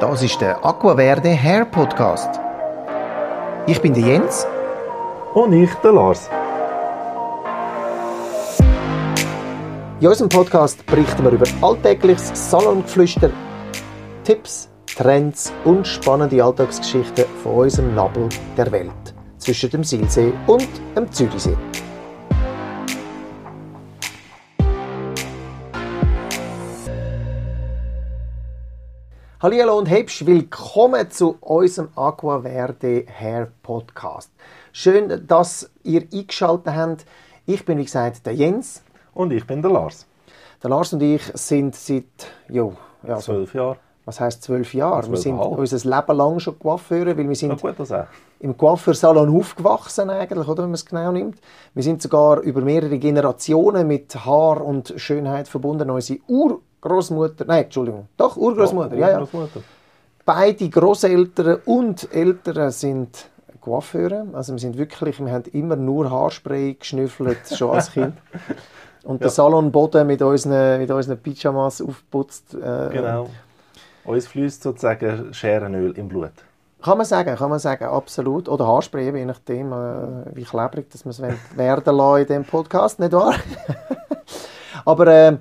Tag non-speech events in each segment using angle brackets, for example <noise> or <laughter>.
Das ist der Aquaverde Hair Podcast. Ich bin der Jens. Und ich, der Lars. In unserem Podcast berichten wir über alltägliches Salongeflüster, Tipps, Trends und spannende Alltagsgeschichten von unserem Nabel der Welt zwischen dem Silsee und dem Zürichsee. Hallo und herzlich willkommen zu unserem Aqua Verde Hair Podcast. Schön, dass ihr eingeschaltet habt. Ich bin, wie gesagt, der Jens. Und ich bin der Lars. Der Lars und ich sind seit jo, ja, so, Zwölf Jahre. was heißt zwölf Jahre? Wir sind unser Leben lang schon Coiffeure, weil wir sind gut, im Coiffeursalon aufgewachsen eigentlich, oder, wenn man es genau nimmt. Wir sind sogar über mehrere Generationen mit Haar und Schönheit verbunden. Unsere Urgroßmutter, nein, Entschuldigung, doch Urgroßmutter, ja, ja. Beide Großeltern und Eltern sind Coiffeure. Also wir sind wirklich, wir haben immer nur Haarspray geschnüffelt, <laughs> schon als Kind. Und der Salonboden mit unseren, mit unseren Pyjamas aufgeputzt. Äh, Genau. Uns fließt sozusagen Scherenöl im Blut. Kann man sagen, kann man sagen, absolut. Oder Haarspray, je nachdem, äh, wie klebrig dass wir es werden lassen in diesem Podcast, nicht wahr? <laughs> Aber äh,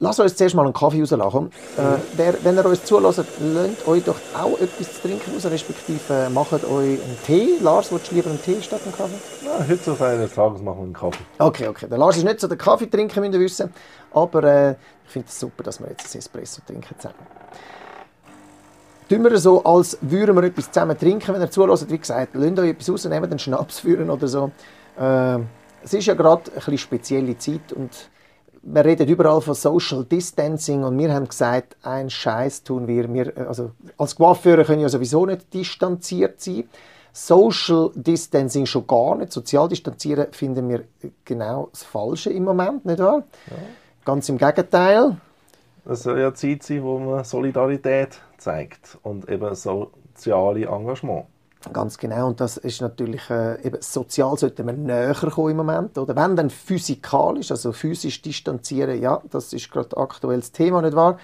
lasst uns zuerst mal einen Kaffee rauslachen. Äh, der, wenn ihr uns zulässt, lasst euch doch auch etwas zu trinken raus, respektive äh, macht euch einen Tee. Lars, willst du lieber einen Tee statt einen Kaffee? Ja, heute auf eines Tages machen wir einen Kaffee. Okay, okay. Der Lars ist nicht so der Kaffee trinken, müsst ihr wissen. Aber äh, ich finde es super, dass wir jetzt ein Espresso trinken zusammen. Tun wir so, als würden wir etwas zusammen trinken, wenn ihr zulässt. Wie gesagt, lasst euch etwas rausnehmen, den Schnaps führen oder so. Äh, es ist ja gerade eine spezielle Zeit und wir reden überall von Social Distancing und wir haben gesagt, ein Scheiß tun wir. wir äh, also als Coiffeure können ja sowieso nicht distanziert sein. Social Distancing schon gar nicht. Sozial distanzieren finden wir genau das Falsche im Moment, nicht wahr? Ganz im Gegenteil. Es soll ja Zeit sein, wo man Solidarität zeigt und eben soziale Engagement. Ganz genau. Und das ist natürlich, äh, eben sozial sollten wir näher kommen im Moment. Oder wenn dann physikalisch, also physisch distanzieren, ja, das ist gerade aktuell das Thema, nicht wahr?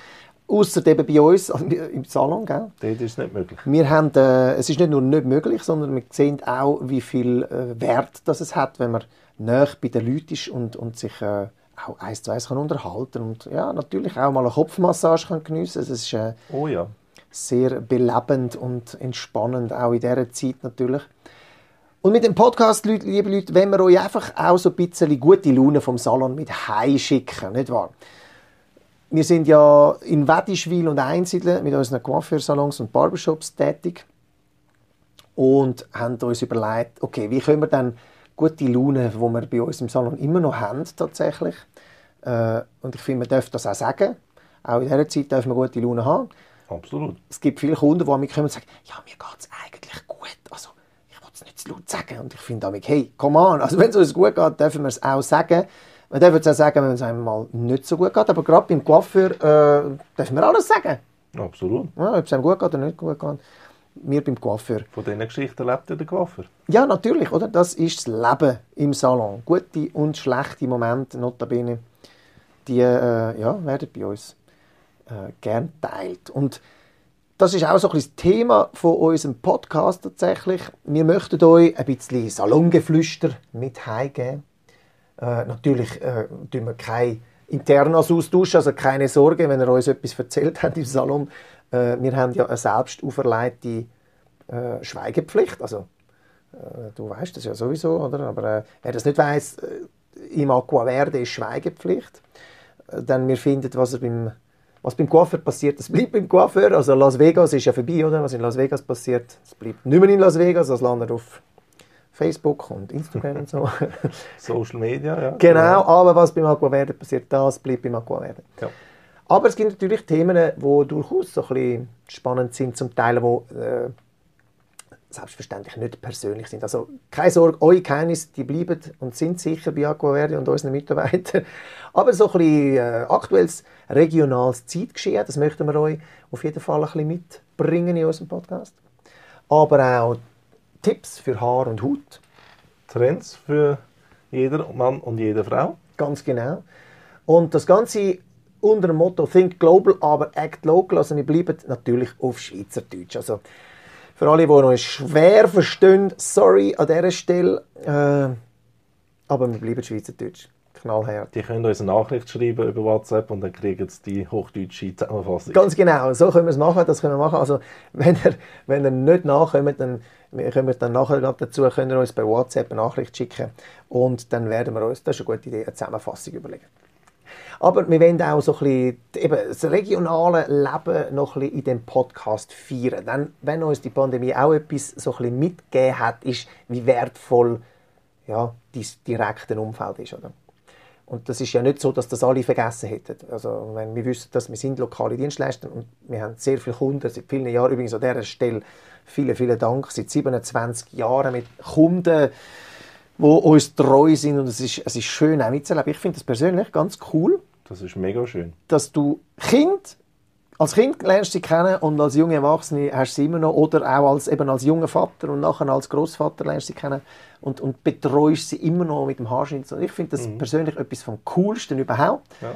Außer eben bei uns <laughs> also im Salon, gell? Dort ist es nicht möglich. Wir haben, äh, es ist nicht nur nicht möglich, sondern wir sehen auch, wie viel äh, Wert das es hat, wenn man näher bei den Leuten ist und, und sich äh, auch eins zu eins kann unterhalten und ja, natürlich auch mal eine Kopfmassage kann geniessen. Es ist äh, Oh ja. Sehr belebend und entspannend, auch in dieser Zeit natürlich. Und mit dem Podcast, liebe Leute, wenn wir euch einfach auch so ein bisschen gute Laune vom Salon mit heimschicken, nicht wahr? Wir sind ja in Wettischwil und Einsiedeln mit unseren Coiffeursalons und Barbershops tätig und haben uns überlegt, okay, wie können wir dann gute Laune, die wir bei uns im Salon immer noch haben, tatsächlich. Äh, und ich finde, man darf das auch sagen. Auch in dieser Zeit darf man gute Laune haben. Absolut. Es gibt viele Kunden, die mich kommen und sagen, ja, mir geht es eigentlich gut. Also, ich will es nicht zu laut sagen. Und ich finde damit, hey, come on. Also, wenn es uns gut geht, dürfen wir es auch sagen. Wir dürfen es auch sagen, wenn es einem mal nicht so gut geht. Aber gerade beim Coiffeur äh, dürfen wir alles sagen. Absolut. Ja, ob es einem gut geht oder nicht gut geht. Wir beim Coiffeur. Von diesen Geschichten lebt ja der Coiffeur. Ja, natürlich, oder? Das ist das Leben im Salon. Gute und schlechte Momente, notabene, die äh, ja, werden bei uns äh, gern teilt. Und das ist auch so ein bisschen das Thema von unserem Podcast tatsächlich. Wir möchten euch ein bisschen Salongeflüster mit heimgeben. Äh, natürlich äh, tun wir kein internes austauschen, also keine Sorge, wenn ihr uns etwas erzählt habt im Salon. Äh, wir haben ja eine selbst auferlegte äh, Schweigepflicht. Also, äh, du weißt das ja sowieso, oder? Aber äh, wer das nicht weiß, äh, im Aquaverde ist Schweigepflicht. Denn wir finden, was, er beim, was beim Coiffeur passiert, das bleibt beim Coiffeur. Also Las Vegas ist ja vorbei, oder? Was in Las Vegas passiert, das bleibt nicht mehr in Las Vegas, das landet auf Facebook und Instagram und so. <laughs> Social Media, ja. genau, aber was beim Aquaverde passiert, das bleibt beim Aquaverde. Ja. Aber es gibt natürlich Themen, die durchaus so ein bisschen spannend sind, zum Teil, die äh, selbstverständlich nicht persönlich sind. Also keine Sorge, eure Geheimnisse, die bleiben und sind sicher bei Aquaverde und unseren Mitarbeitern. <laughs> Aber so ein bisschen äh, aktuelles regionales Zeitgeschehen, das möchten wir euch auf jeden Fall ein bisschen mitbringen in unserem Podcast. Aber auch Tipps für Haar und Haut, Trends für jeder Mann und jede Frau. ganz genau. Und das Ganze unter dem Motto Think Global, aber Act Local. Also wir bleiben natürlich auf Schweizerdeutsch. Also für alle, die noch schwer verstehen, sorry an dieser Stelle, äh, aber wir bleiben Schweizerdeutsch. Knallhart. Die können uns eine Nachricht schreiben über WhatsApp und dann kriegen sie die hochdeutsche Zusammenfassung. Ganz genau, so können wir es machen, das können wir machen. Also wenn ihr, wenn ihr nicht nachkommt, dann können wir dann nachher dazu können wir uns bei WhatsApp eine Nachricht schicken und dann werden wir uns, das ist eine gute Idee, eine Zusammenfassung überlegen. Aber wir wollen auch so ein bisschen eben das regionale Leben noch ein bisschen in dem Podcast feiern. Denn wenn uns die Pandemie auch etwas so ein bisschen mitgegeben hat, ist, wie wertvoll ja, dein direkte Umfeld ist. Oder? Und das ist ja nicht so, dass das alle vergessen hätten. Also, wenn wir wissen, dass wir sind lokale Dienstleister und wir haben sehr viele Kunden, seit vielen Jahren übrigens an dieser Stelle vielen, vielen Dank, seit 27 Jahren mit Kunden, die uns treu sind und es ist, es ist schön auch mitzuleben. Ich finde das persönlich ganz cool. Das ist mega schön. Dass du Kind als Kind lernst du sie kennen und als junge Erwachsene hast du sie immer noch oder auch als, eben als junger Vater und nachher als Großvater lernst du sie kennen und, und betreust sie immer noch mit dem Haarschnitt. ich finde das mhm. persönlich etwas vom Coolsten überhaupt. Ja.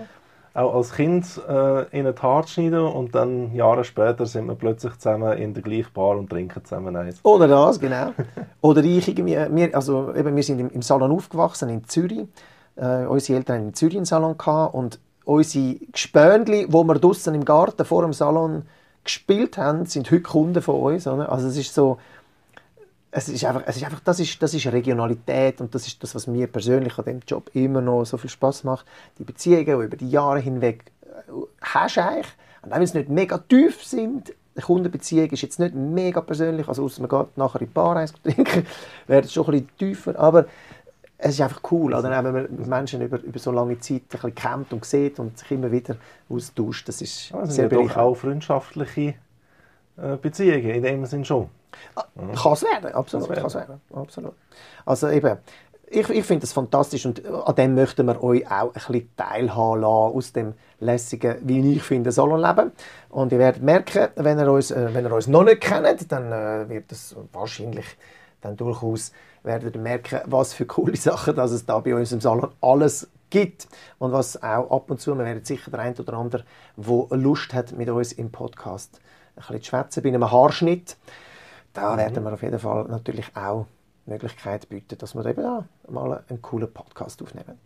Auch als Kind äh, in ein Haar schneiden und dann Jahre später sind wir plötzlich zusammen in der gleichen Bar und trinken zusammen eins. Oder das, genau. <laughs> oder ich irgendwie, wir, also eben, wir sind im, im Salon aufgewachsen in Zürich. Äh, unsere Eltern hatten in Zürich einen Salon gehabt und unsere Gespönli, die wir draußen im Garten vor dem Salon gespielt haben, sind heute Kunden von uns. Oder? Also es ist so, es ist einfach, es ist einfach das, ist, das ist Regionalität und das ist das, was mir persönlich an dem Job immer noch so viel Spaß macht. Die Beziehungen, die über die Jahre hinweg äh, hast eigentlich, und auch wenn sie nicht mega tief sind, die Kundenbeziehung ist jetzt nicht mega persönlich, also außer man geht nachher in die Bar eins <laughs> trinken, wäre es schon ein bisschen tiefer, aber es ist einfach cool, oder? wenn man mit Menschen über, über so lange Zeit ein bisschen kennt und sieht und sich immer wieder austauscht. Das ist also sehr doch auch freundschaftliche äh, Beziehungen in dem Sinn schon. Ah, kann es werden, absolut. Kann's werden. absolut. Also eben, ich, ich finde das fantastisch und an dem möchten wir euch auch ein bisschen teilhaben lassen, aus dem lässigen, wie ich finde, Salonleben. Und ihr werdet merken, wenn ihr uns, äh, wenn ihr uns noch nicht kennt, dann äh, wird das wahrscheinlich dann durchaus werdet ihr merken, was für coole <laughs> Sachen dass es da bei uns im Salon alles gibt und was auch ab und zu, wir werden sicher der ein oder andere, der Lust hat, mit uns im Podcast ein bisschen zu schwätzen, bei einem Haarschnitt, da mhm. werden wir auf jeden Fall natürlich auch die Möglichkeit bieten, dass wir eben auch mal einen coolen Podcast aufnehmen.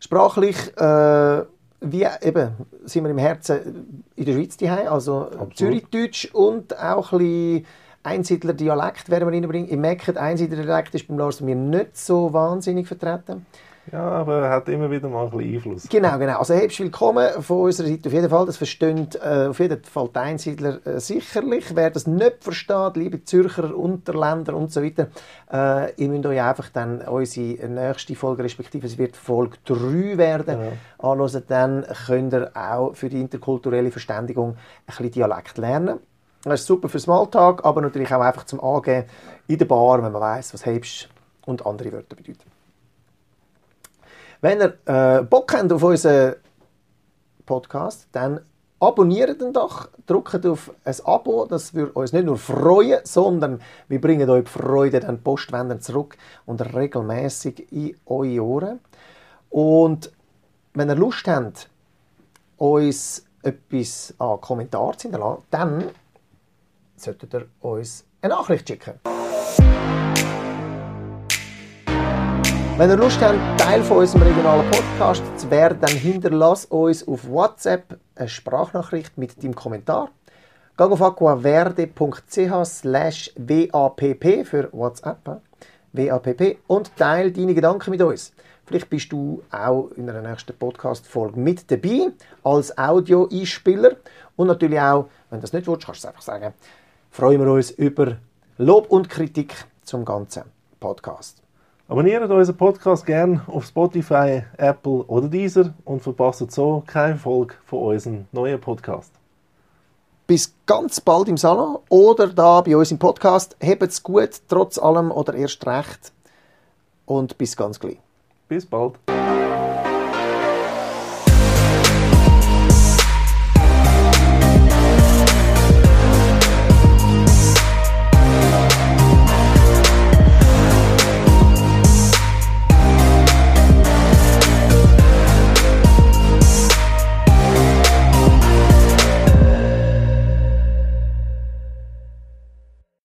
Sprachlich äh, wie eben sind wir im Herzen in der Schweiz daheim, also Zürichdeutsch und auch ein bisschen Einsiedler Dialekt werden wir reinbringen. Ich merke, der Einsiedler Dialekt ist beim Lars mir nicht so wahnsinnig vertreten. Ja, aber er hat immer wieder mal ein bisschen Einfluss. Genau, genau. Also herzlich willkommen von unserer Seite auf jeden Fall. Das verstehen äh, auf jeden Fall die Einsiedler äh, sicherlich. Wer das nicht versteht, liebe Zürcher, Unterländer und so weiter, äh, ihr müsst euch einfach dann unsere nächste Folge, respektive es wird Folge 3 werden, ja. anhören. Dann könnt ihr auch für die interkulturelle Verständigung ein bisschen Dialekt lernen. Das ist super für Smalltalk, aber natürlich auch einfach zum Angehen in der Bar, wenn man weiß, was hebst und andere Wörter bedeuten. Wenn ihr äh, Bock habt auf unseren Podcast, dann abonniert ihn doch, drückt auf ein Abo, das würde uns nicht nur freuen, sondern wir bringen euch die Freude dann postwendend zurück und regelmäßig in eure Ohren. Und wenn ihr Lust habt, uns etwas an Kommentaren zu hinterlassen, dann solltet ihr uns eine Nachricht schicken. Wenn ihr Lust habt, Teil von unserem regionalen Podcast zu werden, dann hinterlasst uns auf WhatsApp eine Sprachnachricht mit deinem Kommentar. Geh auf aquaverde.ch slash WAPP für WhatsApp. WAPP und teile deine Gedanken mit uns. Vielleicht bist du auch in einer nächsten Podcast-Folge mit dabei als Audio-Einspieler und natürlich auch, wenn du das nicht willst, kannst du es einfach sagen, freuen wir uns über Lob und Kritik zum ganzen Podcast. Abonniert unseren Podcast gerne auf Spotify, Apple oder Deezer und verpasst so keine Folge von unserem neuen Podcast. Bis ganz bald im Salon oder da bei uns im Podcast. Habt's gut, trotz allem oder erst recht. Und bis ganz gleich. Bis bald.